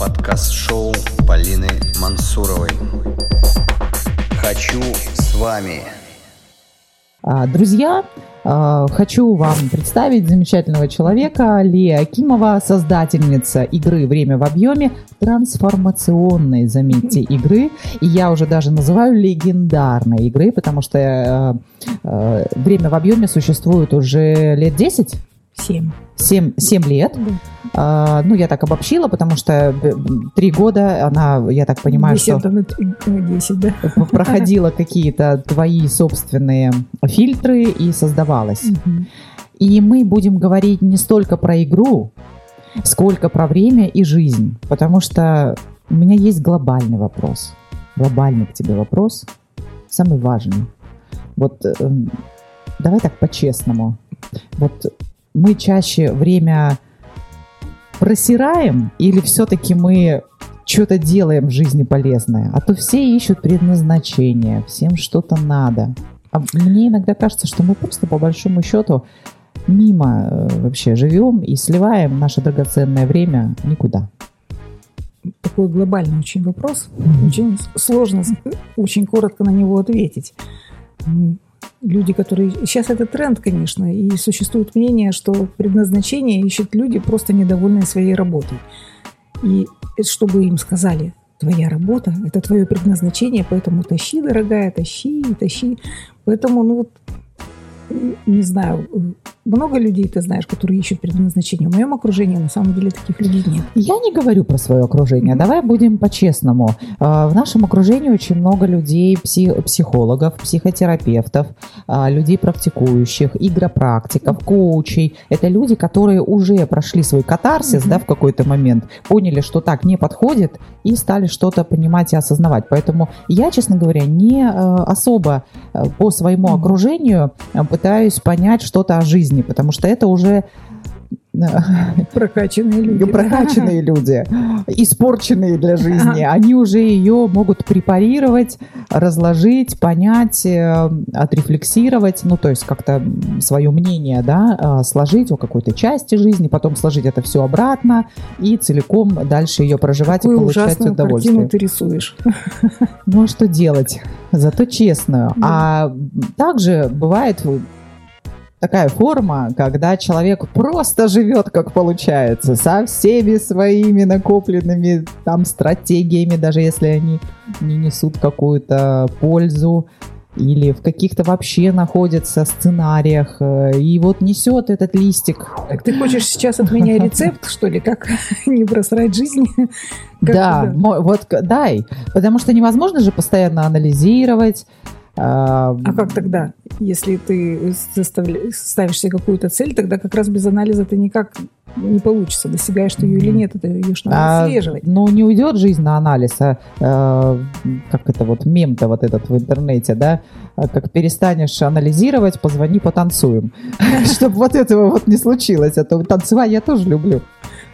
Подкаст-шоу Полины Мансуровой. Хочу с вами. А, Друзья, а, хочу вам представить замечательного человека Лия Акимова, создательница игры «Время в объеме», трансформационной, заметьте, игры. И я уже даже называю легендарной игры, потому что э, э, «Время в объеме» существует уже лет 10? Семь. 7, 7 лет. А, ну, я так обобщила, потому что э, три года она, я так понимаю, что... Десять, на три- на десять, да. проходила какие-то твои собственные фильтры и создавалась. Мгм. И мы будем говорить не столько про игру, сколько про время и жизнь. Потому что у меня есть глобальный вопрос. Глобальный к тебе вопрос. Самый важный. Вот эм, давай так по-честному. Вот мы чаще время просираем или все-таки мы что-то делаем в жизни полезное? А то все ищут предназначение, всем что-то надо. А мне иногда кажется, что мы просто по большому счету мимо э, вообще живем и сливаем наше драгоценное время никуда. Такой глобальный очень вопрос. Очень сложно очень коротко на него ответить. Люди, которые... Сейчас это тренд, конечно, и существует мнение, что предназначение ищут люди, просто недовольные своей работой. И чтобы им сказали, твоя работа – это твое предназначение, поэтому тащи, дорогая, тащи, тащи. Поэтому, ну вот, не знаю, много людей ты знаешь, которые ищут предназначение. В моем окружении на самом деле таких людей нет. Я не говорю про свое окружение. Давай будем по-честному. А, В нашем окружении очень много людей, пси- психологов, психотерапевтов, а, людей практикующих, игропрактиков, коучей. Это люди, которые уже прошли свой катарсис, Мгм. да, в какой-то момент, поняли, что так не подходит и стали что-то понимать и осознавать. Поэтому я, честно говоря, не э, особо по своему Мгм. окружению э, пытаюсь понять что-то о жизни, потому что это уже Прокачанные люди. прокачанные люди, испорченные для жизни, они уже ее могут препарировать, разложить, понять, э, отрефлексировать, ну, то есть как-то свое мнение, да, э, сложить о какой-то части жизни, потом сложить это все обратно и целиком дальше ее проживать Какую и получать удовольствие. картину ты рисуешь. Ну, а что делать? Зато честную. Да. А также бывает такая форма, когда человек просто живет, как получается, со всеми своими накопленными там стратегиями, даже если они не несут какую-то пользу или в каких-то вообще находятся сценариях, э, и вот несет этот листик. Так ты хочешь сейчас от меня рецепт, что ли, как не просрать жизнь? Как да, вот дай, потому что невозможно же постоянно анализировать. А, А как тогда, если ты ставишь себе какую-то цель, тогда как раз без анализа ты никак не получится, достигаешь ты ее или нет, это ее надо А, отслеживать. ну, не уйдет жизнь на анализ, а э, как это вот мем-то вот этот в интернете, да, А как перестанешь анализировать, позвони, потанцуем. Чтобы вот этого вот не случилось, а то танцевать я тоже люблю.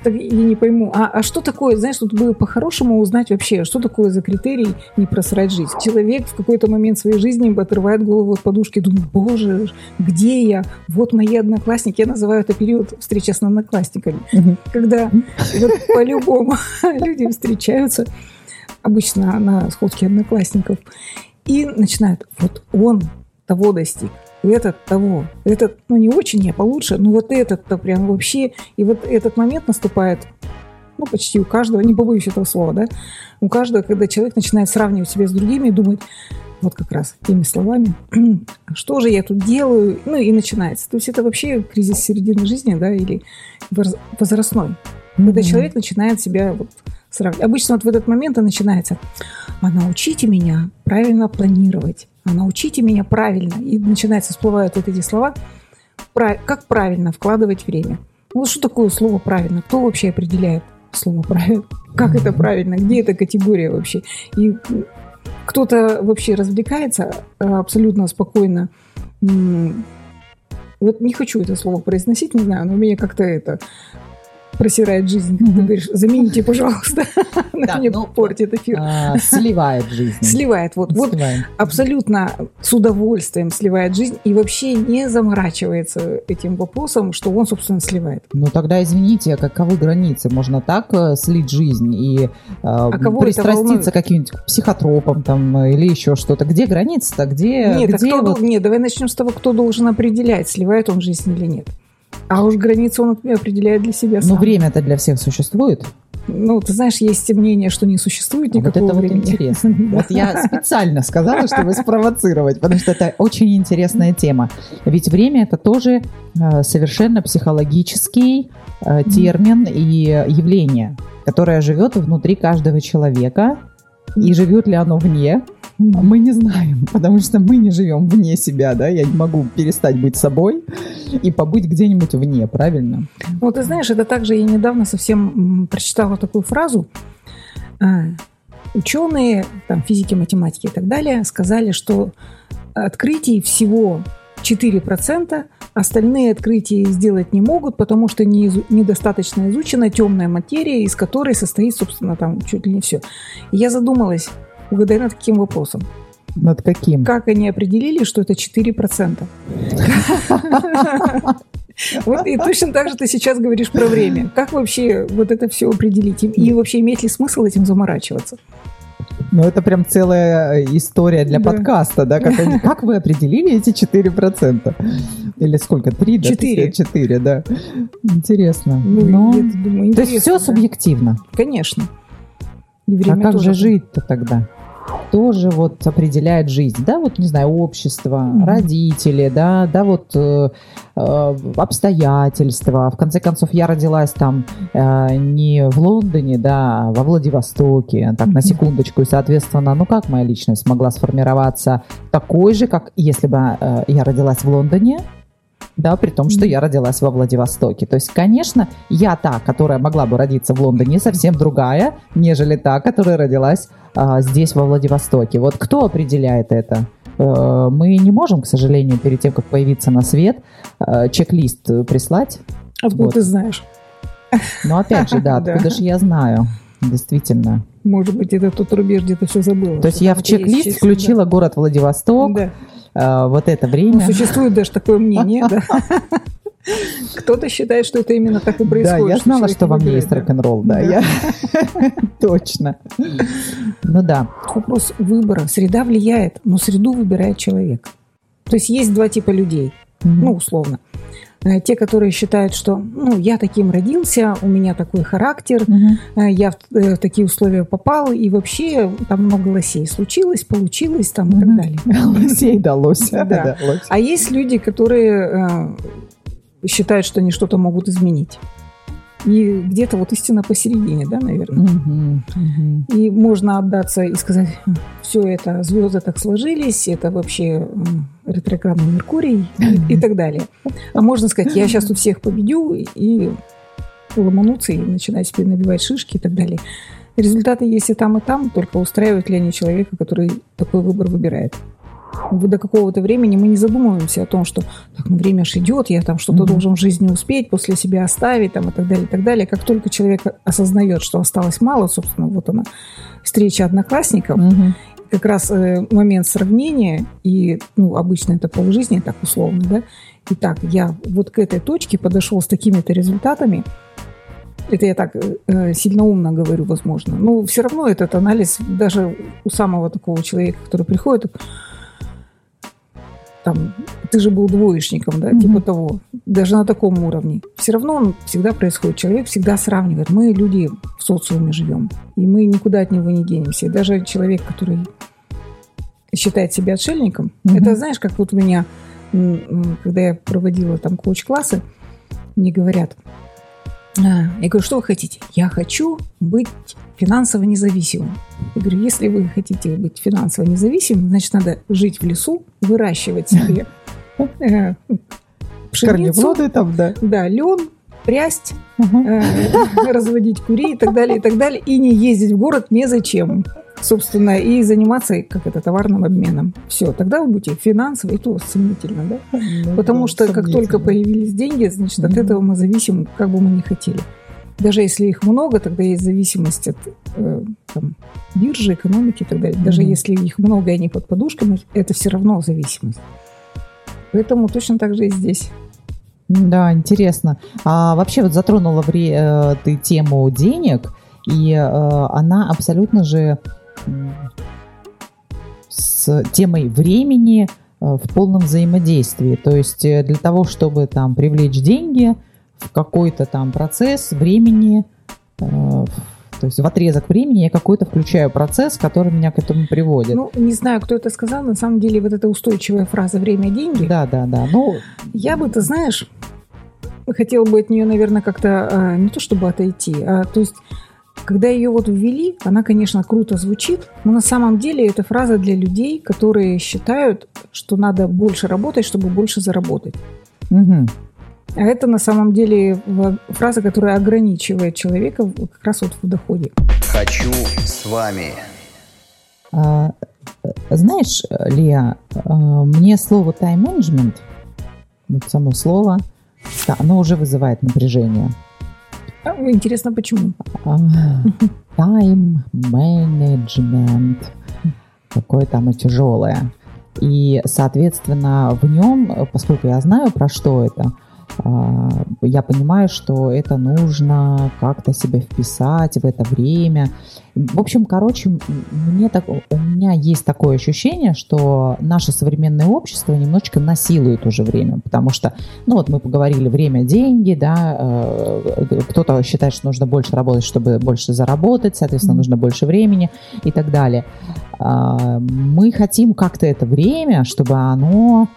Так я не пойму, а, а что такое, знаешь, тут бы по-хорошему узнать вообще, что такое за критерий не просрать жизнь. Человек в какой-то момент своей жизни отрывает голову от подушки думает, боже, где я? Вот мои одноклассники. Я называю это период встречи с одноклассниками. когда вот по-любому люди встречаются обычно на сходке одноклассников и начинают, вот он того достиг, этот того, этот, ну не очень, а получше, но вот этот-то прям вообще, и вот этот момент наступает, ну почти у каждого, не побоюсь этого слова, да, у каждого, когда человек начинает сравнивать себя с другими и думать, вот как раз теми словами, «А что же я тут делаю, ну и начинается. То есть это вообще кризис середины жизни, да, или воз- возрастной. Когда Мгм. человек начинает себя вот сравнивать. Обычно вот в этот момент и начинается. А научите меня правильно планировать. А научите меня правильно. И начинается, всплывают вот эти слова. Как правильно вкладывать время. Ну, Вот что такое слово правильно? Кто вообще определяет слово правильно? Как это правильно? Где эта категория вообще? И кто-то вообще развлекается э, абсолютно спокойно. Вот не хочу это слово произносить, не знаю, но у меня как-то это просирает жизнь, ты говоришь, замените, пожалуйста. Она мне ну, портит эфир. А, Сливает жизнь. Сливает. Вот, вот абсолютно с удовольствием сливает жизнь и вообще не заморачивается этим вопросом, что он, собственно, сливает. Ну тогда извините, а каковы границы? Можно так э, слить жизнь и э, А пристраститься каким-нибудь психотропам там э, или еще что-то. Где граница-то? Где, Нет, давай начнем с того, кто должен определять, сливает он жизнь или нет. А уж границу он определяет для себя сам. время-то для всех существует. Ну, ты знаешь, есть мнение, что не существует А вот никакого это вот времени. интересно. Да. Вот я специально сказала, чтобы спровоцировать, потому что это очень интересная тема. Ведь время это тоже э, совершенно психологический э, термин и явление, которое живет внутри каждого человека. И живет ли оно вне, мы не знаем, потому что мы не живем вне себя, да, я не могу перестать быть собой и побыть где-нибудь вне, правильно? Вот ты знаешь, это также я недавно совсем прочитала такую фразу. А, Ученые, там, физики, математики и так далее, сказали, что открытий всего 4%, остальные открытия сделать не могут, потому что не изу- недостаточно изучена темная материя, из которой состоит, собственно, там чуть ли не все. И я задумалась, угадай над каким вопросом. Над каким? Как они определили, что это 4%? Вот и точно так же ты сейчас говоришь про время. Как вообще вот это все определить? И- вообще имеет ли смысл этим заморачиваться? Ну, это прям целая э, история для Да. подкаста, да? Как, они- как вы определили эти 4%? Или сколько? 3, да? Четыре. 4, да. Интересно. Ну, так думаю, то есть интересно, все да. субъективно. Конечно. А как тоже. же жить-то тогда? Тоже вот определяет жизнь, да, вот, не знаю, общество, Мгм. родители, да, да, вот э, э, обстоятельства. В конце концов, я родилась там э, не в Лондоне, да, а во Владивостоке, так, на Мгм. секундочку, и, соответственно, ну, как моя личность могла сформироваться такой же, как если бы э, я родилась в Лондоне, да, при том, что я родилась во Владивостоке. То есть, конечно, я та, которая могла бы родиться в Лондоне, совсем другая, нежели та, которая родилась а, здесь, во Владивостоке. Вот кто определяет это? Э, Мы не можем, к сожалению, перед тем, как появиться на свет, э, чек-лист прислать. Откуда Вот. ты знаешь? Но опять же, да, Да. откуда же я знаю? Действительно. Может быть, это тот рубеж где-то все забыла. То есть я в чек-лист включила город Владивосток, вот это Ну, время. существует даже такое мнение, да. Кто-то считает, что это именно так и Да, происходит. я знала, человек что во мне есть да. рок-н-ролл, да, Да. я точно. Ну да. Вопрос выбора. Среда влияет, но среду выбирает человек. То есть есть два типа людей, ну, условно. Э, Те, которые считают, что ну, я таким родился, у меня такой характер, э, я в, э, в такие условия попал, и вообще там много лосей случилось, получилось там и так далее. Лосей далось. Да. лось. А есть люди, которые э, считают, что они что-то могут изменить. И где-то вот истина посередине, да, наверное. Мгм, мгм. И можно отдаться и сказать, все это, звезды так сложились, это вообще ретроградный Меркурий и, и так далее. А можно сказать, я сейчас тут всех победю и ломануться и начинать себе набивать шишки и так далее. Результаты есть и там, и там, только устраивают ли они человека, который такой выбор выбирает. До какого-то времени мы не задумываемся о том, что так, ну время ж идет, я там что-то Мгм. должен в жизни успеть, после себя оставить там, и так далее, и так далее. Как только человек осознает, что осталось мало, собственно, вот она, встреча одноклассников, Мгм. Как раз э, момент сравнения, и ну, обычно это полжизни, так условно, да, Итак, я вот к этой точке подошел с такими-то результатами, это я так э, э, сильно умно говорю, возможно, но все равно этот анализ даже у самого такого человека, который приходит, там, ты же был двоечником, да, Мгм. типа того, даже на таком уровне. Все равно он всегда происходит. Человек всегда сравнивает. Мы люди в социуме живем, и мы никуда от него не денемся. И даже человек, который считает себя отшельником, Мгм. это знаешь, как вот у меня, когда я проводила там коуч-классы, мне говорят, «А, я говорю, что вы хотите? Я хочу быть финансово независимым. Я говорю, если вы хотите быть финансово независимым, значит, надо жить в лесу, выращивать себе э, пшеницу, Корнеплоды там, да. да, лен, прясть, э, разводить курей и так далее, и так далее, и не ездить в город незачем. Собственно, и заниматься, как это, товарным обменом. Все, тогда вы будете финансово, и то сомнительно, да? Ну Потому да, что как только появились деньги, значит, от Мгм. этого мы зависим, как бы мы ни хотели. даже если их много, тогда есть зависимость от э, там, биржи, экономики и так далее. Даже Мгм. если их много и они под подушками, это все равно зависимость. Поэтому точно так же и здесь. Да, интересно. А вообще вот затронула вре- э, ты тему денег, и э, она абсолютно же с темой времени э, в полном взаимодействии. То есть э, для того, чтобы там привлечь деньги в какой-то там процесс времени, э, то есть в отрезок времени я какой-то включаю процесс, который меня к этому приводит. Ну, не знаю, кто это сказал. На самом деле, вот эта устойчивая фраза «время – деньги». да, да, да. Ну, Я бы, ты знаешь, хотела бы от нее, наверное, как-то не то чтобы отойти, а то есть, когда ее вот ввели, она, конечно, круто звучит, но на самом деле это фраза для людей, которые считают, что надо больше работать, чтобы больше заработать. мгм. А это на самом деле фраза, которая ограничивает человека как раз вот в доходе. Хочу с вами. А, э, Знаешь, Лия, а, мне слово тайм-менеджмент, вот само слово, оно уже вызывает напряжение. Интересно, почему? А, Тайм-менеджмент. Какое-то оно тяжелое. И, соответственно, в нем, поскольку я знаю, про что это, я понимаю, что это нужно как-то себя вписать в это время. В общем, короче, мне так, у меня есть такое ощущение, что наше современное общество немножечко насилует уже время, потому что, ну вот мы поговорили, время, деньги, да, э, кто-то считает, что нужно больше работать, чтобы больше заработать, соответственно, нужно больше времени и так далее. А, Мы хотим как-то это время, чтобы оно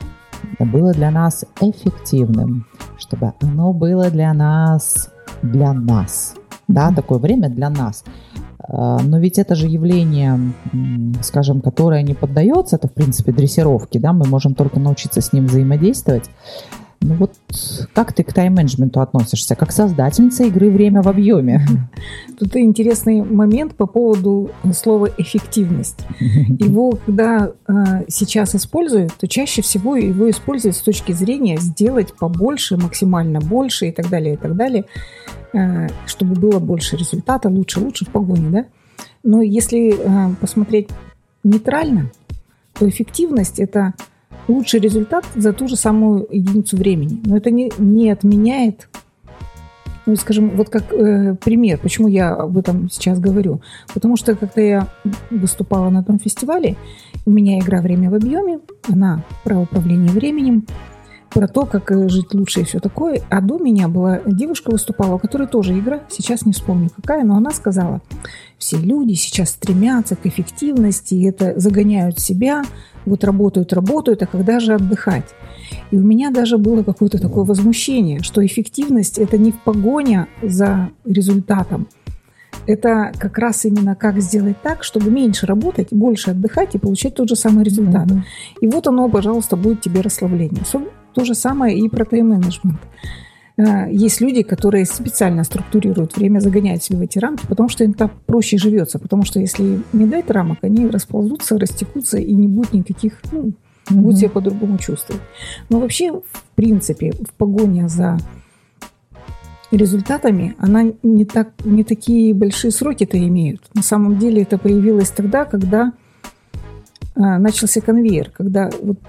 было для нас эффективным, чтобы оно было для нас, для нас, да, такое время для нас. А, Но ведь это же явление, скажем, которое не поддается, это в принципе дрессировке, да, мы можем только научиться с ним взаимодействовать. Ну вот как ты к тайм-менеджменту относишься? Как создательница игры «Время в объеме». Тут интересный момент по поводу слова «эффективность». Его, когда э, сейчас используют, то чаще всего его используют с точки зрения сделать побольше, максимально больше и так далее, и так далее, э, чтобы было больше результата, лучше, лучше в погоне, да? Но если э, посмотреть нейтрально, то эффективность – это лучший результат за ту же самую единицу времени. Но это не, не отменяет ну, скажем, вот как э, пример, почему я об этом сейчас говорю. Потому что когда я выступала на том фестивале, у меня игра «Время в объеме», она про управление временем, про то, как э, жить лучше и все такое. А до меня была девушка выступала, у которой тоже игра, сейчас не вспомню какая, но она сказала, все люди сейчас стремятся к эффективности, и это загоняют себя, вот работают, работают, а когда же отдыхать? И у меня даже было какое-то такое возмущение, что эффективность это не в погоне за результатом. Это как раз именно как сделать так, чтобы меньше работать, больше отдыхать и получать тот же самый результат. Мгм. И вот оно, пожалуйста, будет тебе расслабление. То же самое и про тайм-менеджмент. Э, Есть люди, которые специально структурируют время, загоняют себя в эти рамки, потому что им так проще живется. Потому что если не дать рамок, они расползутся, растекутся и не будет никаких, ну, Мгм. будут себя по-другому чувствовать. Но вообще, в принципе, в погоне за результатами, она не, так, не такие большие сроки-то имеют. На самом деле это появилось тогда, когда а, начался конвейер, когда вот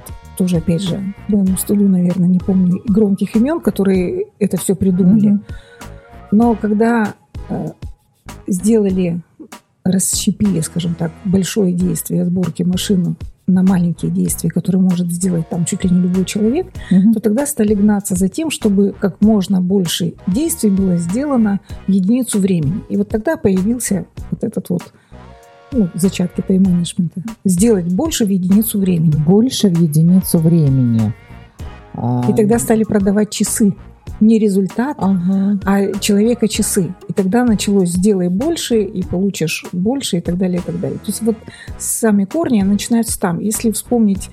тоже, опять же, моему стыду, наверное, не помню громких имен, которые это все придумали. Мгм. Но когда э, сделали, расщепили, скажем так, большое действие сборки машины на маленькие действия, которые может сделать там чуть ли не любой человек, Мгм. то тогда стали гнаться за тем, чтобы как можно больше действий было сделано в единицу времени. И вот тогда появился вот этот вот ну, зачатки тайм-менеджмента. Сделать больше в единицу времени. Больше в единицу времени. А, И тогда стали продавать часы. Не результат, Ага. а человека часы. И тогда началось «сделай больше, и получишь больше», и так далее, и так далее. То есть вот сами корни начинаются там. Если вспомнить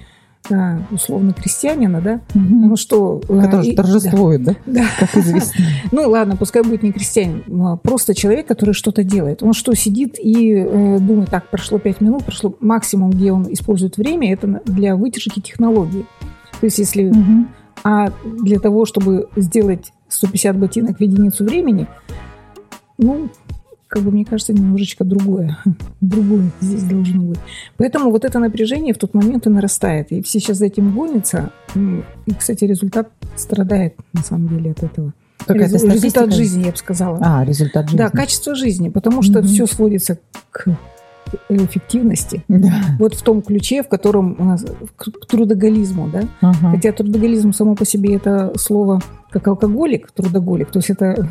а, условно крестьянина, да, ну что... а, Который и- торжествует, да? Да. Как известно. Ну ладно, пускай будет не крестьянин, а просто человек, который что-то делает. Он что, сидит и э, думает, так, прошло 5 минут, прошло максимум, где он использует время, это для вытяжки технологии. То есть если... А для того, чтобы сделать 150 ботинок в единицу времени, ну, как бы мне кажется, немножечко другое. другое здесь должно быть. Поэтому вот это напряжение в тот момент и нарастает. И все сейчас за этим гонятся. И, кстати, результат страдает на самом деле от этого. Какая-то Резу- результат жизни, я бы сказала. А, результат жизни. Да, качество жизни, потому что Мгм. все сводится к эффективности. Да. Вот в том ключе, в котором к к трудоголизму, да. Ага. Хотя трудоголизм само по себе это слово как алкоголик, трудоголик, то есть это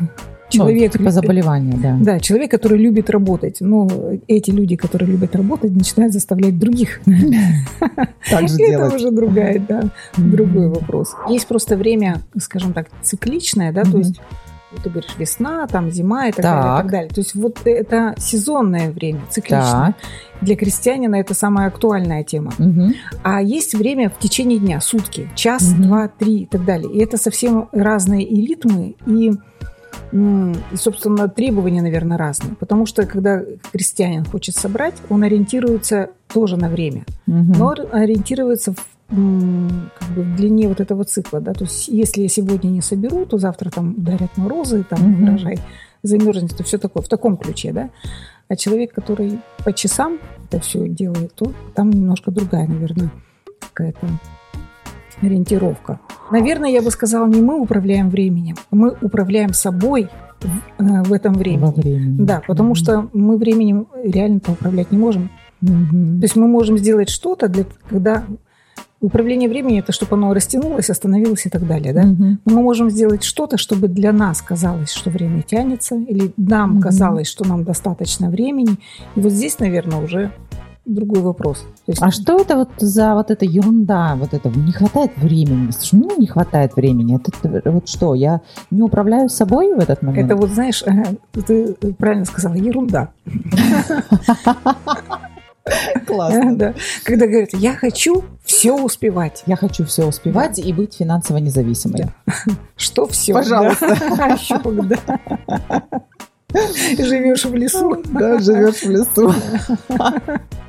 человек, Ну, типа заболевания, да. да, человек, который любит работать. Но эти люди, которые любят работать, начинают заставлять других. Так же Это уже другая, да, другой вопрос. Есть просто время, скажем так, цикличное, да, то есть вот ты говоришь весна, там зима и так, далее, и Так. так далее. То есть вот это сезонное время, цикличное. Так. Для крестьянина это самая актуальная тема. Мгм. А есть время в течение дня, сутки, час, Мгм. два, три и так далее. И это совсем разные и ритмы, и, собственно, требования, наверное, разные. Потому что, когда крестьянин хочет собрать, он ориентируется тоже на время, Мгм. но ор- ориентируется в, как бы в длине вот этого цикла. Да? То есть, если я сегодня не соберу, то завтра там ударят морозы, там Мгм. урожай замерзнет, то все такое, в таком ключе, да. А человек, который по часам это все делает, то там немножко другая, наверное, какая-то ориентировка. Наверное, я бы сказала, не мы управляем временем, мы управляем собой в, э, в этом Во времени. времени. Да, потому Мгм. что мы временем реально-то управлять не можем. Мгм. То есть мы можем сделать что-то, для, когда управление временем это чтобы оно растянулось, остановилось и так далее, да? Но мы можем сделать что-то, чтобы для нас казалось, что время тянется, или нам Мгм. казалось, что нам достаточно времени. И вот здесь, наверное, уже другой вопрос. То есть А что это вот за вот эта ерунда, вот это не хватает времени? Слушай, мне не хватает времени. Это вот что, я не управляю собой в этот момент? это вот, знаешь, ага, ты правильно сказала, ерунда. классно. Да. Когда говорят, я хочу все успевать. Я хочу все успевать и быть финансово независимой. Что все? Пожалуйста. Щук, да. Живешь в лесу. Да, живешь в лесу.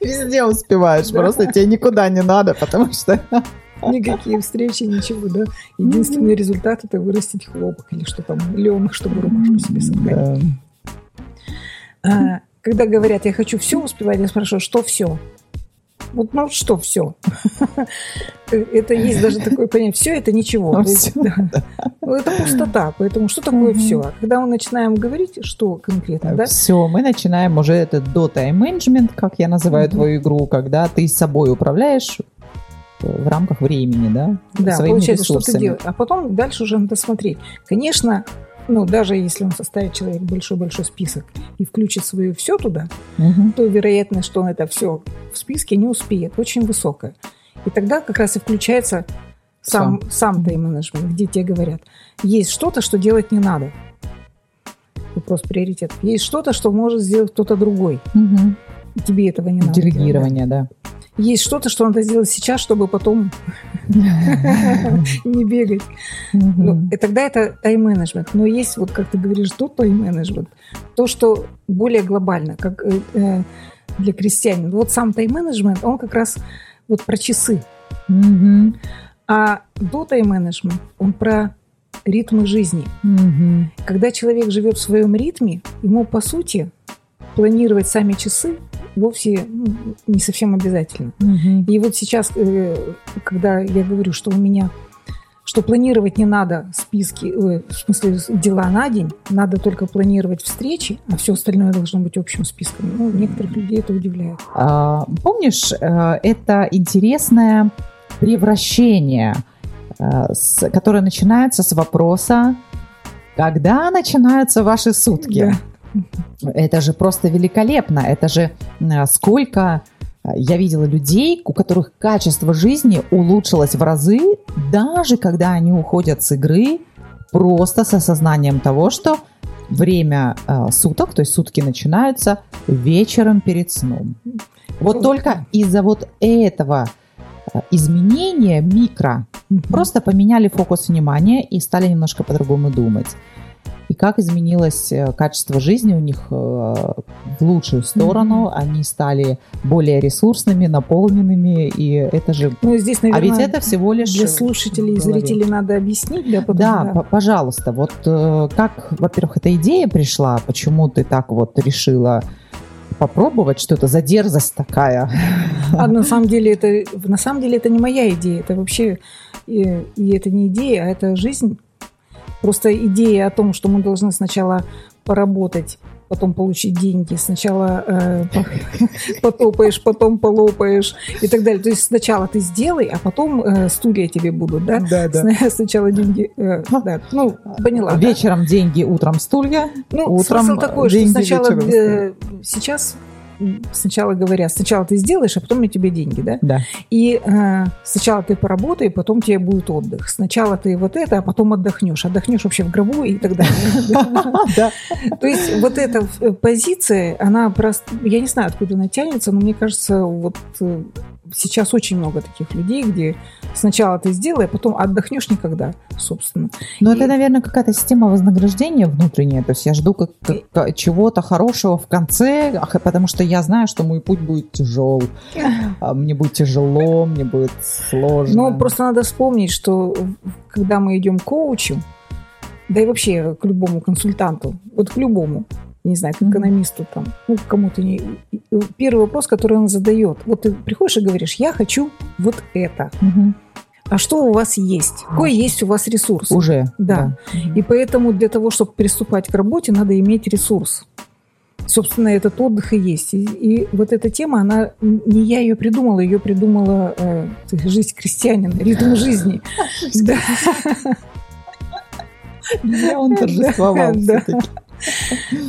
Везде успеваешь, Да. просто тебе никуда не надо, потому что... Никакие встречи, ничего, да. Единственный результат это вырастить хлопок или что там, лен, чтобы рубашку себе собрать. Да. А, Когда говорят, я хочу все успевать, я спрашиваю, что все? Вот, ну, что все? Это есть даже такое понятие. Все это ничего. Ну. Ну, Это пустота. Поэтому что такое все? А когда мы начинаем говорить, что конкретно, да? Все, мы начинаем уже этот до тайм-менеджмент, как я называю твою игру, когда ты собой управляешь в рамках времени, да? Да, своими получается, что ты ресурсами. делаешь. А потом дальше уже надо смотреть. Конечно, ну, даже если он составит человек большой-большой список и включит свое все туда, Мгм. то вероятность, что он это все в списке не успеет, очень высокая. И тогда как раз и включается сам, сам тайм-менеджмент, где тебе говорят, есть что-то, что делать не надо. Вопрос приоритетов. Есть что-то, что может сделать кто-то другой. И тебе этого не надо. делать, да. Есть что-то, что надо сделать сейчас, чтобы потом не бегать. Ну, и тогда это тайм-менеджмент. Но есть, вот как ты говоришь, тот тайм-менеджмент, то, что более глобально, как э, э, для крестьянина. Вот сам тайм-менеджмент, он как раз вот про часы. А до тайм-менеджмент, он про ритмы жизни. Когда человек живет в своем ритме, ему, по сути, планировать сами часы вовсе ну, не совсем обязательно. Мгм. И вот сейчас, э, когда я говорю, что у меня, что планировать не надо списки, э, в смысле дела на день, надо только планировать встречи, а все остальное должно быть общим списком. Ну, некоторых людей это удивляет. А, Помнишь, э, это интересное превращение, э, которое начинается с вопроса, когда начинаются ваши сутки? Это же просто великолепно. Это же сколько э, я видела людей, у которых качество жизни улучшилось в разы, даже когда они уходят с игры, просто с осознанием того, что время э, суток, то есть сутки начинаются вечером перед сном. Вот только из-за вот этого э, изменения микро просто поменяли фокус внимания и стали немножко по-другому думать. И как изменилось э, качество жизни у них э, в лучшую сторону. Они стали более ресурсными, наполненными, и это же... Ну, здесь, а наверное, ведь это всего лишь... для слушателей и зрителей надо объяснить, да, потом, Да, п- пожалуйста, вот э, как, во-первых, эта идея пришла, почему ты так вот решила попробовать, что это за дерзость такая? А на самом деле это на самом деле это не моя идея, это вообще и, и это не идея, а это жизнь. Просто идея о том, что мы должны сначала поработать, потом получить деньги, сначала э, по- потопаешь, потом полопаешь и так далее. То есть сначала ты сделай, а потом э, стулья тебе будут, да? Да, Сна- Сначала деньги, э, да. Ну, поняла. да? Вечером деньги, утром стулья. Ну, Утром смысл такой, что деньги, сначала вечером э, сейчас сначала говорят, сначала ты сделаешь, а потом я тебе деньги, да? Да. И э, сначала ты поработай, потом тебе будет отдых. Сначала ты вот это, а потом отдохнешь. Отдохнешь вообще в гробу и так далее. Да. То есть вот эта э, позиция, она просто... Я не знаю, откуда она тянется, но мне кажется, вот э, сейчас очень много таких людей, где сначала ты сделай, а потом отдохнешь никогда, собственно. Но И- это, наверное, какая-то система вознаграждения внутренняя. То есть я жду как, как- чего-то хорошего в конце, потому что я знаю, что мой путь будет тяжел. А Мне будет тяжело, мне будет сложно. Но просто надо вспомнить, что когда мы идем к коучу, да и вообще к любому консультанту, вот к любому, не знаю, к экономисту там, ну, кому-то не... Первый вопрос, который он задает, вот ты приходишь и говоришь, я хочу вот это. Мгм. А что у вас есть? Какой есть у вас ресурс? Уже. Да. И поэтому для того, чтобы приступать к работе, надо иметь ресурс. Собственно, этот отдых и есть. И, и вот эта тема, она не я ее придумала, ее придумала э, жизнь крестьянина, ритм жизни. Да. Где он торжествовал Да.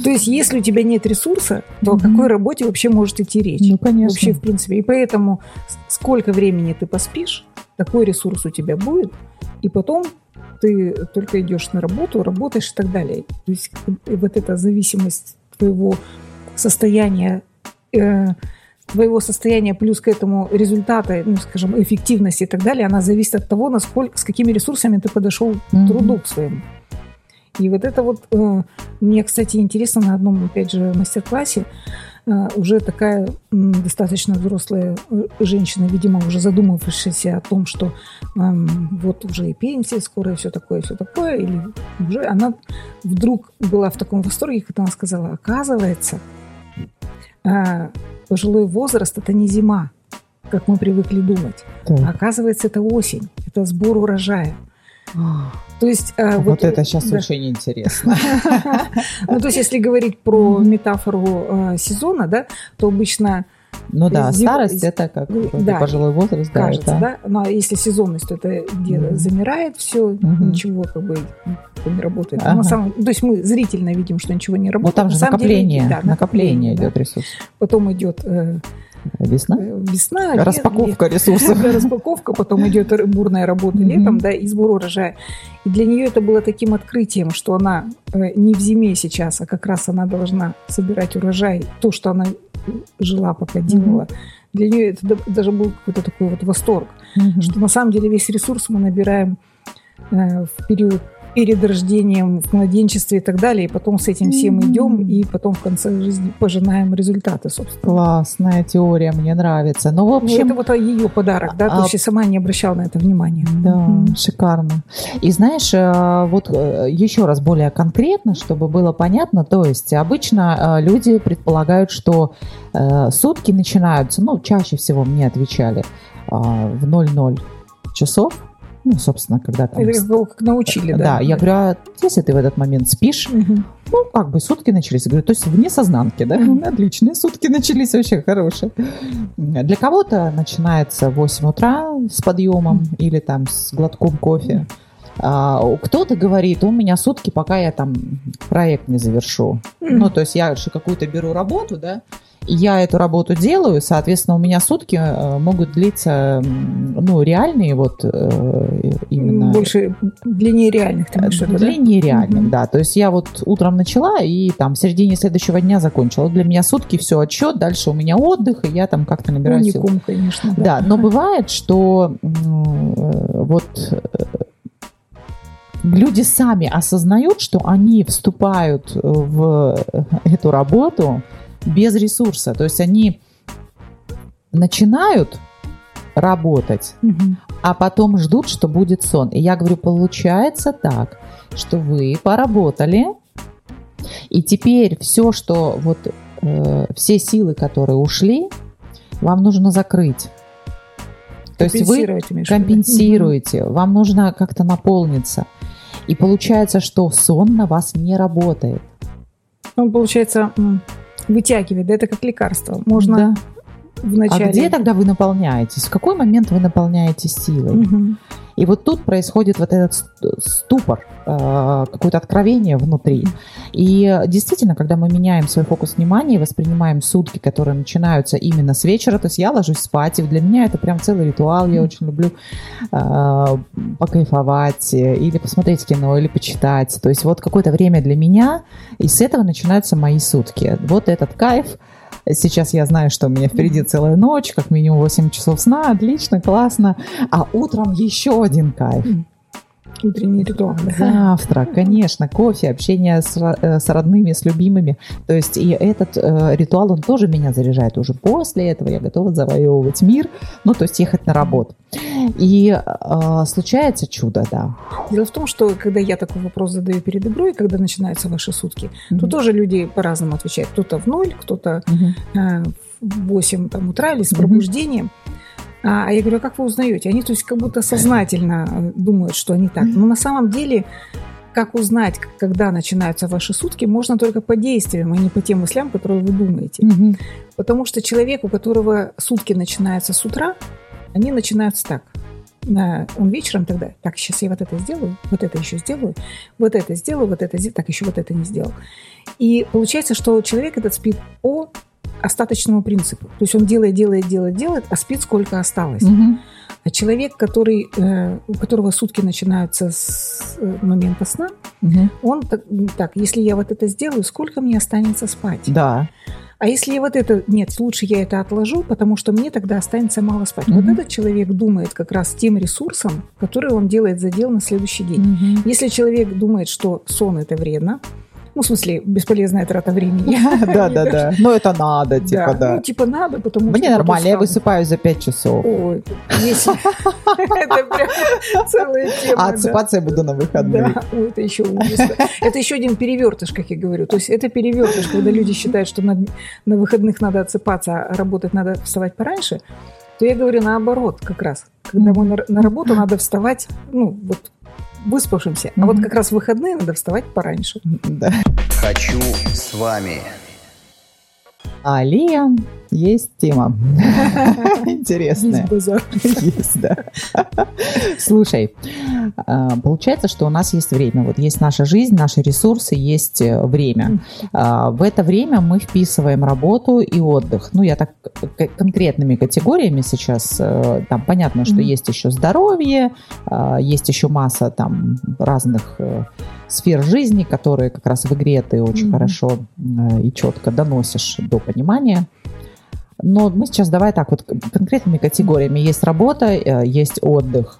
То есть, если у тебя нет ресурса, то о какой работе вообще может идти речь? Ну, конечно. Вообще, в принципе. И поэтому сколько времени ты поспишь, такой ресурс у тебя будет, и потом ты только идешь на работу, работаешь и так далее. То есть вот эта зависимость твоего состояния, э, твоего состояния плюс к этому результата, ну, скажем, эффективности и так далее, она зависит от того, насколько, с какими ресурсами ты подошел к труду к своему. И вот это вот, э, мне, кстати, интересно на одном, опять же, мастер-классе, э, уже такая достаточно взрослая э, женщина, видимо, уже задумавшаяся о том, что эм, вот уже и пенсия скоро, и все такое, все такое, или уже она вдруг была в таком восторге, когда она сказала, оказывается, э, пожилой возраст – это не зима, как мы привыкли думать. Так. Оказывается, это осень, это сбор урожая. То есть э, Вот это сейчас да. очень интересно. Ну, то есть, если говорить про метафору э, сезона, да, то обычно Ну да, Зим- старость это как Ну, да. пожилой возраст, да, кажется, это- да, ну, а если сезонность, то это где замирает все, ничего как бы не работает. Ага. На самом- то есть мы зрительно видим, что ничего не Ну работает. там На же деле, накопление, да, накопление идет ресурс. Потом идет э, Весна? э, весна, лет- Распаковка ресурсов. Да, распаковка, потом идет бурная работа летом, да, и сбор урожая. И для нее это было таким открытием, что она э, не в зиме сейчас, а как раз она должна собирать урожай, то, что она жила, пока делала. Для нее это да- даже был какой-то такой вот восторг, что на самом деле весь ресурс мы набираем э, в период перед рождением, в младенчестве и так далее, и потом с этим всем идем, и потом в конце жизни пожинаем результаты, собственно. Классная теория, мне нравится. Ну, в Ну, общем, это вот ее подарок, да, А- есть я сама не обращала на это внимания. Да, Мгм. шикарно. И знаешь, э, вот э, еще раз более конкретно, чтобы было понятно, то есть обычно э, люди предполагают, что сутки начинаются, ну, чаще всего мне отвечали, в 00 часов, ну, собственно, когда там... Это как, научили, да? Да, я говорю, а если ты в этот момент спишь, Мгм. ну, как бы сутки начались. Я говорю, то есть вне сознанки, да? Мгм. Отличные сутки начались, вообще хорошие. Для кого-то начинается в 8 утра с подъемом или там с глотком кофе. А, кто-то говорит, у меня сутки, пока я там проект не завершу. Мгм. Ну, то есть я же какую-то беру работу, да, я эту работу делаю, соответственно, у меня сутки э, могут длиться, ну, реальные вот э, именно... Больше длиннее реальных, ты имеешь в виду, да? Для нереальных, Мгм. да. То есть я вот утром начала и там в середине следующего дня закончила. Для меня сутки все отчет, дальше у меня отдых, и я там как-то набираю сил. Уникум, конечно. Да, но бывает, что э, вот э, люди сами осознают, что они вступают в эту работу без ресурса. То есть они начинают работать, Мгм. а потом ждут, что будет сон. И я говорю, получается так, что вы поработали, и теперь все, что вот э, все силы, которые ушли, вам нужно закрыть. То есть вы компенсируете, вам нужно как-то наполниться. И получается, что сон на вас не работает. Он, получается, вытягивает, да, это как лекарство. Можно Да. в начале... А где тогда вы наполняетесь? В какой момент вы наполняетесь силой? Мгм. И вот тут происходит вот этот ст- ступор, э, какое-то откровение внутри. И действительно, когда мы меняем свой фокус внимания и воспринимаем сутки, которые начинаются именно с вечера, то есть я ложусь спать, и для меня это прям целый ритуал, я очень люблю э, покайфовать, э, или посмотреть кино, или почитать. То есть вот какое-то время для меня, и с этого начинаются мои сутки. Вот этот кайф, Сейчас я знаю, что у меня впереди целая ночь, как минимум 8 часов сна, отлично, классно. А утром еще один кайф. Утренний ритуал. да. Завтрак, конечно, кофе, общение с, э, с родными, с любимыми. То есть и этот э, ритуал, он тоже меня заряжает. Уже после этого я готова завоевывать мир, ну, то есть ехать на работу. И э, случается чудо, да. Дело в том, что когда я такой вопрос задаю перед игрой, когда начинаются ваши сутки, то Мгм. тоже люди по-разному отвечают. Кто-то в ноль, кто-то Мгм. э, в 8 там, утра или с пробуждением. А, а я говорю, а как вы узнаете? Они, то есть, как будто сознательно э, думают, что они так. Но на самом деле, как узнать, когда начинаются ваши сутки, можно только по действиям, а не по тем мыслям, которые вы думаете. Потому что человек, у которого сутки начинаются с утра, они начинаются так. Он вечером тогда, так, сейчас я вот это сделаю, вот это еще сделаю, вот это сделаю, вот это сделаю, так, еще вот это не сделал. И получается, что человек этот спит по остаточному принципу. То есть он делает, делает, делает, делает, а спит сколько осталось. Мгм. А человек, который, э, у которого сутки начинаются с э, момента сна, Мгм. он так, так, если я вот это сделаю, сколько мне останется спать? Да. А если я вот это... Нет, лучше я это отложу, потому что мне тогда останется мало спать. Вот Мгм. этот человек думает как раз тем ресурсом, который он делает задел на следующий день. Мгм. Если человек думает, что сон это вредно, ну, в смысле, бесполезная трата времени. Да, да, да. Ну, это надо, типа, Ну, да. типа надо, потому что... Мне нормально, я высыпаюсь за 5 часов. Ой, если... Это прям целая тема. А отсыпаться я буду на выходных. Да, это еще. Это еще один перевертыш, как я говорю. То есть это перевертыш, когда люди считают, что на, на выходных надо отсыпаться, а работать надо вставать пораньше, то я говорю наоборот как раз. Когда мы на, на работу надо вставать, ну, вот выспавшимся. А вот как раз в выходные надо вставать пораньше. Да. Хочу с вами. А Лия, есть тема интересная. Есть базар. Есть, да. Слушай, а, получается, что у нас есть время. Вот есть наша жизнь, наши ресурсы, есть э, время. А, В это время мы вписываем работу и отдых. Ну, я так к- конкретными категориями сейчас. э, Там понятно, что есть еще здоровье, а, есть еще масса там разных э, сфер жизни, которые как раз в игре ты очень хорошо э, и четко доносишь до понимания. Но мы сейчас давай так вот конкретными категориями. Есть работа, э, есть отдых.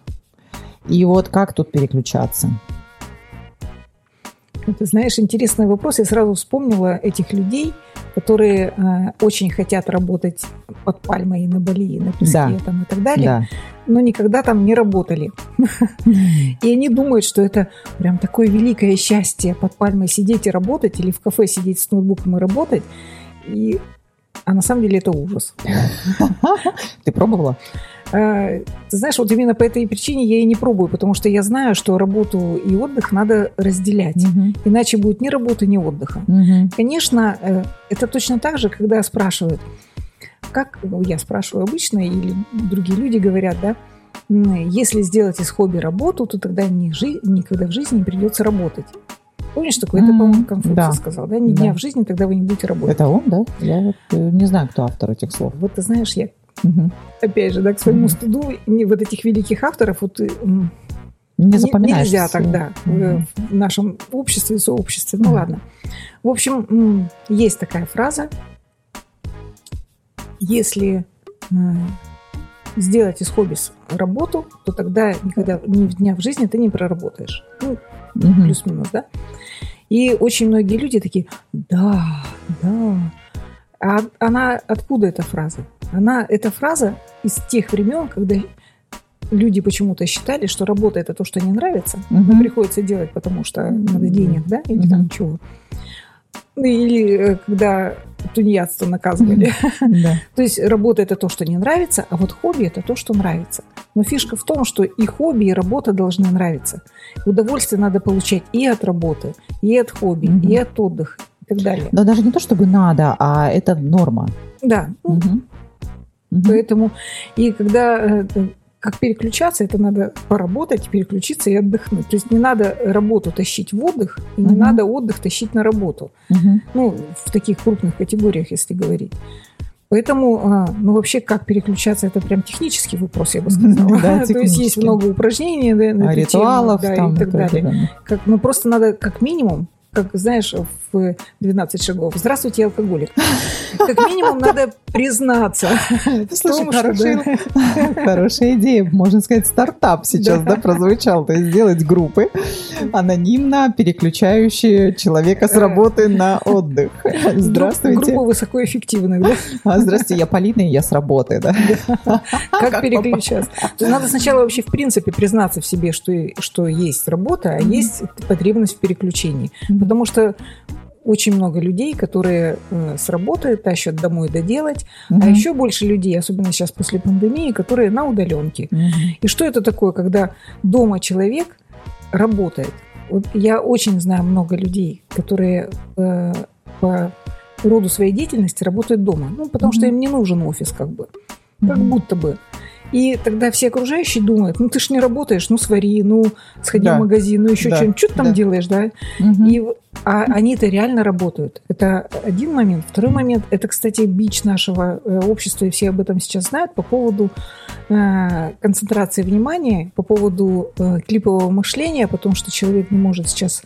И вот как тут переключаться? Ты знаешь, интересный вопрос. Я сразу вспомнила этих людей, которые э, очень хотят работать под пальмой и на Бали, и на песке Да. там, и так далее, Да. но никогда там не работали. И они думают, что это прям такое великое счастье под пальмой сидеть и работать, или в кафе сидеть с ноутбуком и работать. И... А на самом деле это ужас. Ты пробовала? Э, Ты знаешь, вот именно по этой причине я и не пробую, потому что я знаю, что работу и отдых надо разделять. Мгм. Иначе будет ни работы, ни отдыха. Мгм. Конечно, э, это точно так же, когда спрашивают, как, ну, я спрашиваю обычно, или другие люди говорят, да, если сделать из хобби работу, то тогда ни жи- никогда в жизни не придется работать. Помнишь такое? Это, по-моему, Конфуций да. сказал, да? Ни Да. дня в жизни, тогда вы не будете работать. Это он, да? Я вот, э, не знаю, кто автор этих слов. Вот ты знаешь, я, Мгм. опять же, да, к своему Мгм. стыду, не вот этих великих авторов, вот э, Не запоминаешь. Нельзя тогда Мгм. в нашем обществе, сообществе. Ну Мгм. ладно. В общем, есть такая фраза. Если сделать из хобби работу, то тогда никогда ни дня в жизни ты не проработаешь. Ну, Мгм. плюс-минус, да? И очень многие люди такие, да, да. А она откуда эта фраза? Она, эта фраза из тех времен, когда люди почему-то считали, что работа это то, что не нравится, Мгм. но приходится делать, потому что надо денег, да, или там Мгм. чего. Ну, Или э, когда тунеядство наказывали. Да. То есть работа это то, что не нравится, а вот хобби это то, что нравится. Но фишка в том, что и хобби, и работа должны нравиться. Удовольствие надо получать и от работы, и от хобби, и от отдыха и так далее. Но даже не то, чтобы надо, а это норма. Да, ну, поэтому и когда э, как переключаться, это надо поработать, переключиться и отдохнуть. То есть не надо работу тащить в отдых, и не Мгм. надо отдых тащить на работу. Мгм. Ну, в таких крупных категориях, если говорить. Поэтому, а, ну, вообще, как переключаться, это прям технический вопрос, я бы сказала. Да, То есть есть много упражнений на, на А ритуалов тему, да, там и так далее. да. Как, ну, просто надо как минимум, как знаешь, в 12 шагов. Здравствуйте, алкоголик. Как минимум надо признаться. Слушай, том, что, хорошая, да, хорошая идея. Можно сказать, стартап сейчас Да. да, прозвучал. То есть сделать группы анонимно переключающие человека с Э. работы на отдых. Здравствуйте. Группа высокоэффективных, да? А, Здравствуйте, я Полина, и я с работы. Да? Как Как переключаться? Надо сначала вообще в принципе признаться в себе, что, что есть работа, а есть потребность в переключении. Потому что очень много людей, которые э, с работы тащат домой доделать, а Мгм. еще больше людей, особенно сейчас после пандемии, которые на удаленке. Мгм. И что это такое, когда дома человек работает? Вот я очень знаю много людей, которые э, по роду своей деятельности работают дома. Ну, потому что Мгм. им не нужен офис, как бы. Как будто бы. И тогда все окружающие думают, ну ты ж не работаешь, ну свари, ну сходи Да. в магазин, ну еще Да. что-нибудь, что ты там Да. делаешь, да? Мгм. И, а они-то реально работают. Это один момент. Второй момент, это, кстати, бич нашего э, общества, и все об этом сейчас знают, по поводу э, концентрации внимания, по поводу э, клипового мышления, потому что человек не может сейчас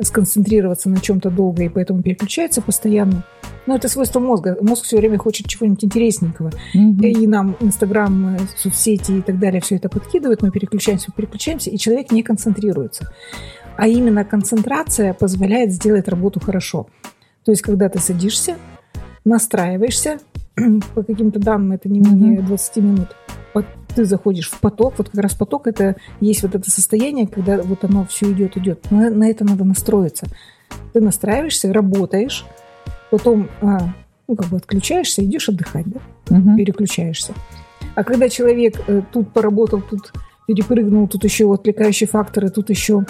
сконцентрироваться на чем-то долго, и поэтому переключается постоянно. Но это свойство мозга. Мозг все время хочет чего-нибудь интересненького. Мгм. И нам Инстаграм, э, соцсети и так далее все это подкидывают, мы переключаемся, переключаемся, и человек не концентрируется. А именно концентрация позволяет сделать работу хорошо. То есть, когда ты садишься, настраиваешься, по каким-то данным это не менее Мгм. 20 минут, ты заходишь в поток, вот как раз поток это есть вот это состояние, когда вот оно все идет, идет. На, на это надо настроиться. Ты настраиваешься, работаешь, потом а, ну, как бы отключаешься, идешь отдыхать, да? Мгм. переключаешься. А когда человек э, тут поработал, тут перепрыгнул, тут еще отвлекающие факторы, тут еще,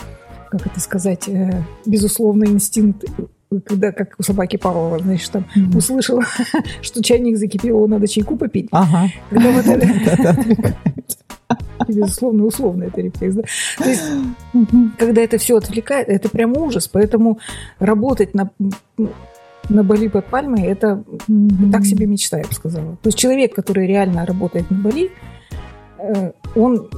как это сказать, э, безусловный инстинкт, э, когда, как у собаки Павлова, значит, там Мгм. услышал, что чайник закипел, его надо чайку попить. Ага. Когда вот это, безусловно, условно это рефлекс, да? То есть, когда это все отвлекает, это прям ужас. Поэтому работать на, на Бали под пальмой, это так себе мечта, я бы сказала. То есть человек, который реально работает на Бали, э, он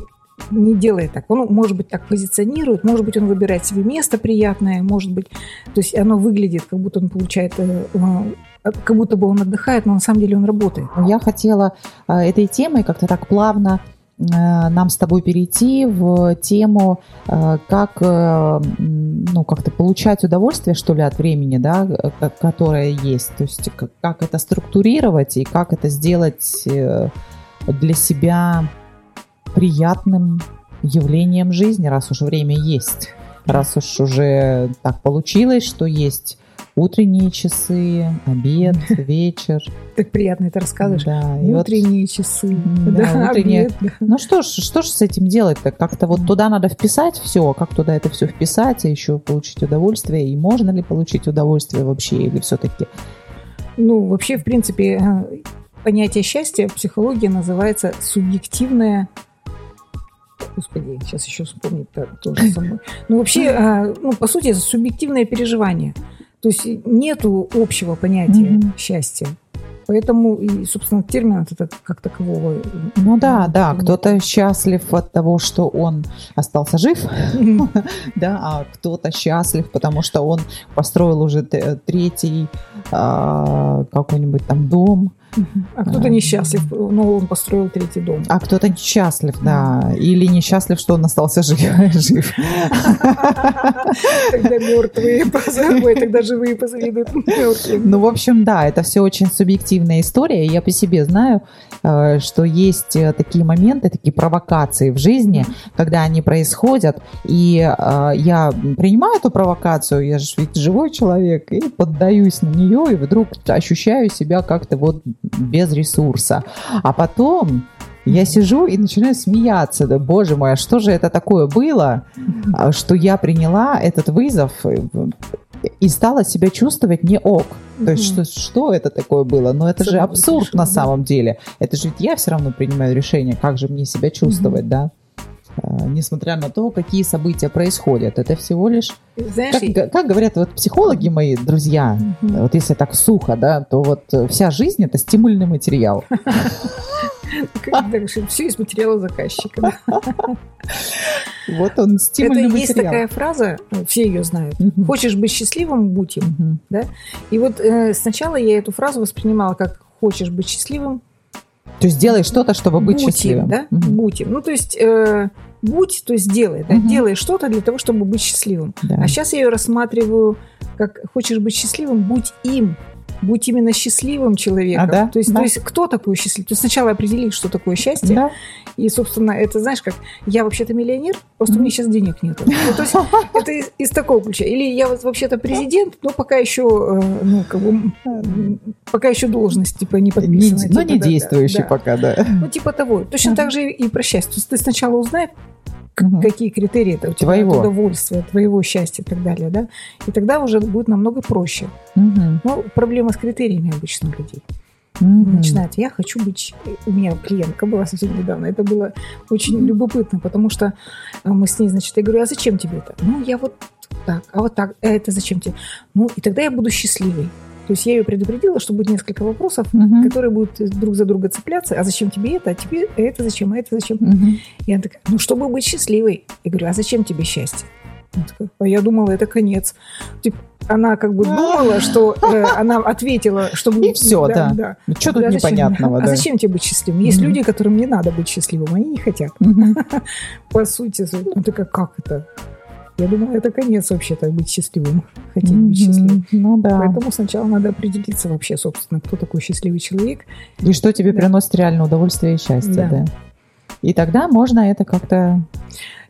не делает так. Он, может быть, так позиционирует, может быть, он выбирает себе место приятное, может быть, то есть оно выглядит, как будто он получает, э, э, как будто бы он отдыхает, но на самом деле он работает. Я хотела э, этой темой как-то так плавно нам с тобой перейти в тему, как, ну, как-то получать удовольствие, что ли, от времени, да, ко- которое есть. То есть как, это структурировать и как это сделать для себя приятным явлением жизни, раз уж время есть. Раз уж уже так получилось, что есть утренние часы, обед, вечер. Так приятно это рассказываешь. Да, и вот Утренние часы. Да, утренние. обед, да. ну что ж, что ж с этим делать-то? Как-то вот туда надо вписать все, как туда это все вписать, а еще получить удовольствие, и можно ли получить удовольствие вообще, или все-таки... Ну, вообще, в принципе, э, понятие счастья в психологии называется субъективное Господи, сейчас еще вспомнить то, тоже самое. Ну, вообще, э, ну, по сути, это субъективное переживание. То есть нету общего понятия Мгм. счастья. Поэтому, и, собственно, термина это как такового. Ну да, да, кто-то счастлив от того, что он остался жив, да, а кто-то счастлив, потому что он построил уже третий а, какой-нибудь там дом, А кто-то несчастлив, но он построил третий дом. А кто-то несчастлив, да. Или несчастлив, что он остался жив. жив. Тогда мертвые позавидуют, тогда живые позавидуют мертвым. Ну, в общем, да, это все очень субъективная история. Я по себе знаю, э, что есть э, такие моменты, такие провокации в жизни, когда они происходят, и э, я принимаю эту провокацию, я же ведь живой человек, и поддаюсь на нее, и вдруг ощущаю себя как-то вот без ресурса. А потом я сижу и начинаю смеяться. Да, боже мой, а что же это такое было, а, что я приняла этот вызов э, и стала себя чувствовать не ок. То есть что, что это такое было? Но это же абсурд на самом деле. Это же ведь я все равно принимаю решение, как же мне себя чувствовать, да? А, несмотря на то, какие события происходят. Это всего лишь... Знаешь, как, как говорят вот психологи мои, друзья, Мгм. вот если так сухо, да, то вот э, вся жизнь – это стимульный материал. Все из материала заказчика. Вот он, Это стимульный есть материал. такая фраза, э, все ее знают. Хочешь быть счастливым, будь им. И вот э, сначала я эту фразу воспринимала как хочешь быть счастливым, То есть делай что-то, чтобы быть будь им, счастливым. да? Мгм. Будь им. Ну, то есть э, будь, то есть делай, да? Мгм. Делай что-то для того, чтобы быть счастливым. Да. А сейчас я ее рассматриваю как хочешь быть счастливым, будь им. Будь именно счастливым человеком. А, да? То, есть, Да. то есть кто такой счастливый? То есть сначала определи, что такое счастье. Да. И, собственно, это, знаешь, как я вообще-то миллионер, просто у меня сейчас денег нет. Ну, то есть это из, из такого ключа. Или я вот вообще-то президент, но пока еще, э, ну, как бы, пока еще должность, типа, не Не- подписана. но типа, не да, действующий да. пока, да. Ну, типа того. Точно Мгм. так же и про счастье. То есть ты сначала узнай, Мгм. какие критерии это у тебя Твоего. удовольствия, твоего счастья и так далее, да? И тогда уже будет намного проще. Мгм. Но проблема с критериями обычно людей. Мгм. начинает, я хочу быть... У меня клиентка была совсем недавно. Это было очень любопытно, потому что э, мы с ней, значит, я говорю, а зачем тебе это? Ну, я вот так, а вот так, а это зачем тебе? Ну, и тогда я буду счастливой. То есть я ее предупредила, что будет несколько вопросов, Мгм. которые будут друг за друга цепляться. А зачем тебе это? А тебе это зачем? А это зачем? Мгм. И она такая, ну, чтобы быть счастливой. Я говорю, а зачем тебе счастье? Она такая, а я думала, это конец. Типа, она как бы думала, что э, она ответила, чтобы... И всё, да. Ну, что тут Я говорю, а зачем- непонятного, А да? зачем тебе быть счастливым? Есть Мгм. люди, которым не надо быть счастливым, они не хотят. Мгм. По сути, ну такая, как это? Я думала, это конец вообще-то, быть счастливым. Хотеть быть Мгм. счастливым. Ну да. Поэтому сначала надо определиться вообще, собственно, кто такой счастливый человек. И что тебе Да. приносит реальное удовольствие и счастье, Да. да. И тогда можно это как-то...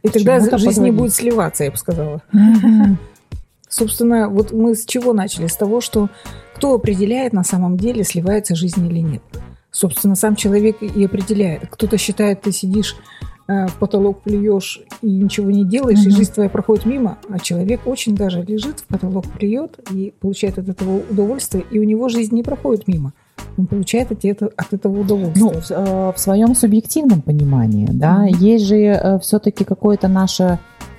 И тогда жизнь не подводить. будет сливаться, я бы сказала. Собственно, вот мы с чего начали? С того, что кто определяет на самом деле, сливается жизнь или нет. Собственно, сам человек и определяет. Кто-то считает, ты сидишь потолок плюешь и ничего не делаешь, и Мгм. жизнь твоя проходит мимо, а человек очень даже лежит в потолок плюет и получает от этого удовольствие, и у него жизнь не проходит мимо. Он получает от этого, от этого удовольствие. Ну, в, э, в своем субъективном понимании, да, Мгм. есть же все-таки какое-то наше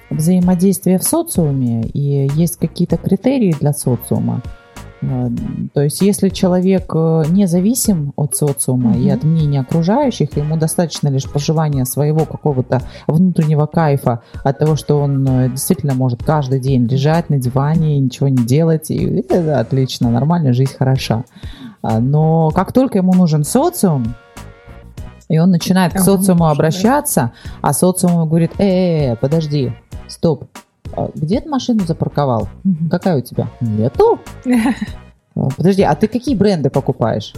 взаимодействие в социуме, и есть какие-то критерии для социума. Э, То есть, если человек э, независим от социума и Мгм. от мнения окружающих, ему достаточно лишь поживания своего какого-то внутреннего кайфа от того, что он э, действительно может каждый день лежать на диване и ничего не делать, и это отлично, нормально, жизнь хороша. А, Но как только ему нужен социум, и он начинает к социуму обращаться, а социум ему говорит, э, подожди, стоп, а где ты машину запарковал? Мгм. Какая у тебя? Нету. А, Подожди, а ты какие бренды покупаешь?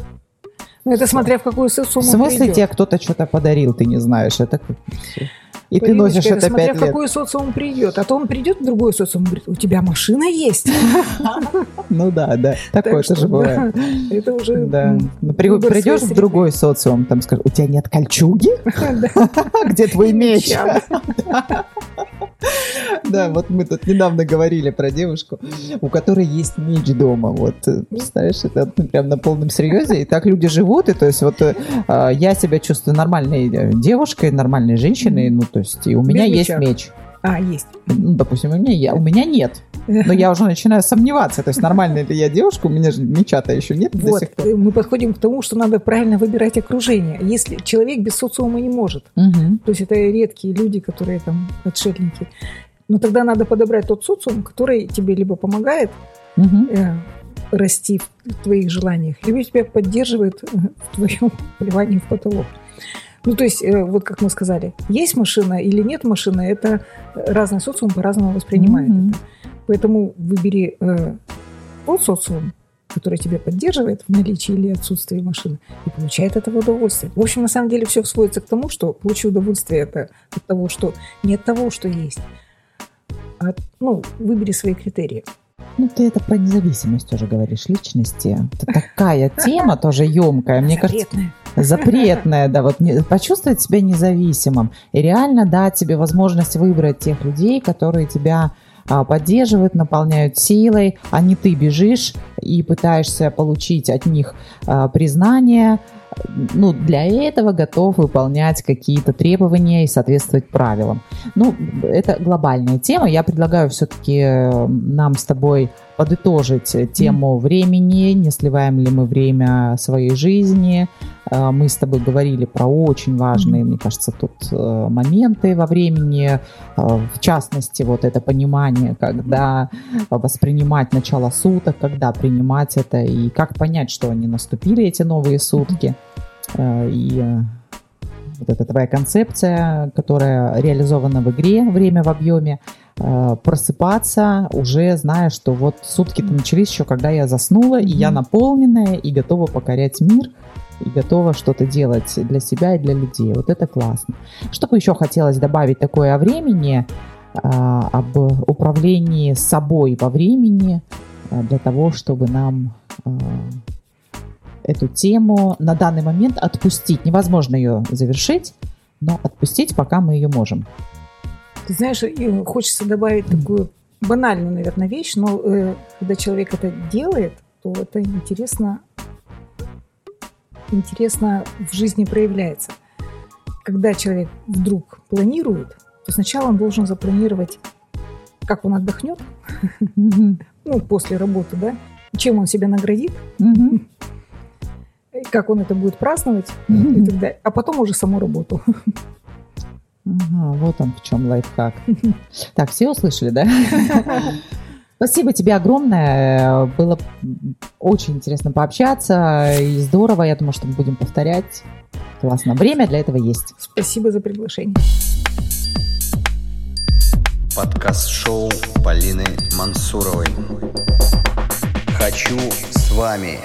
Ну, это смотря в какую В социум он смысле придет. тебе кто-то что-то подарил, ты не знаешь? Это И ты носишь это смотря пять в лет. какой социум придет. А то он придет в другой социум и говорит, у тебя машина есть. Ну да, да, такое тоже бывает. Это уже... Да. Ну, Придешь в другой социум, там скажут, у тебя нет кольчуги? Где твой меч? Да, вот мы тут недавно говорили про девушку, у которой есть меч дома. Вот, э, представляешь, это прям на полном серьезе. И так люди живут. И то есть вот э, а, я себя чувствую нормальной э, девушкой, нормальной женщиной. Ну, то есть и у меня есть меча. меч. А, есть. Ну, допустим, у меня, я, у меня нет. Но я уже начинаю сомневаться. То есть нормальная ли я девушка? У меня же меча-то еще нет до Вот, сих пор. э, мы подходим к тому, что надо правильно выбирать окружение. Если человек без социума не может, Мгм. то есть это редкие люди, которые там отшельники, но тогда надо подобрать тот социум, который тебе либо помогает Мгм. э, расти в твоих желаниях, либо тебя поддерживает в твоем плевании в потолок. Ну, то есть, э, вот как мы сказали, есть машина или нет машины, это разный социум по-разному воспринимает mm-hmm. это. Поэтому выбери э, тот социум, который тебя поддерживает в наличии или отсутствии машины, и получает от этого удовольствие. В общем, на самом деле все сводится к тому, что получи удовольствие это от того, что не от того, что есть, а ну, выбери свои критерии. Ну, ты это про независимость тоже говоришь, личности. Это такая тема тоже емкая. Мне кажется, запретная, да, вот не, почувствовать себя независимым и реально дать тебе возможность выбрать тех людей, которые тебя а, поддерживают, наполняют силой, а не ты бежишь и пытаешься получить от них а, признание, ну, для этого готов выполнять какие-то требования и соответствовать правилам. Ну, это глобальная тема. Я предлагаю все-таки э, нам с тобой подытожить тему времени, не сливаем ли мы время своей жизни. Э, мы с тобой говорили про очень важные, мне кажется, тут э, моменты во времени, в частности, вот это понимание, когда воспринимать начало суток, когда принимать это и как понять, что они наступили, эти новые сутки. Э, и э, вот эта твоя концепция, которая реализована в игре «Время в объеме», э, просыпаться, уже зная, что вот сутки-то начались еще, когда я заснула, и я наполненная, и готова покорять мир, и готова что-то делать для себя и для людей. Вот это классно. Что бы еще хотелось добавить такое о времени, об управлении собой во времени, для того, чтобы нам эту тему на данный момент отпустить. Невозможно ее завершить, но отпустить, пока мы ее можем. Ты знаешь, хочется добавить такую банальную, наверное, вещь, но э, когда человек это делает, то это интересно, интересно в жизни проявляется. Когда человек вдруг планирует, то сначала он должен запланировать, как он отдохнет, ну, после работы, да, чем он себя наградит, как он это будет праздновать и так далее. А потом уже саму работу. Ага, вот он в чем лайфхак. Так, все услышали, да? Спасибо тебе огромное. Было очень интересно пообщаться и здорово. Я думаю, что мы будем повторять. Классно. Время для этого есть. Спасибо за приглашение. Подкаст-шоу Полины Мансуровой. Хочу с вами.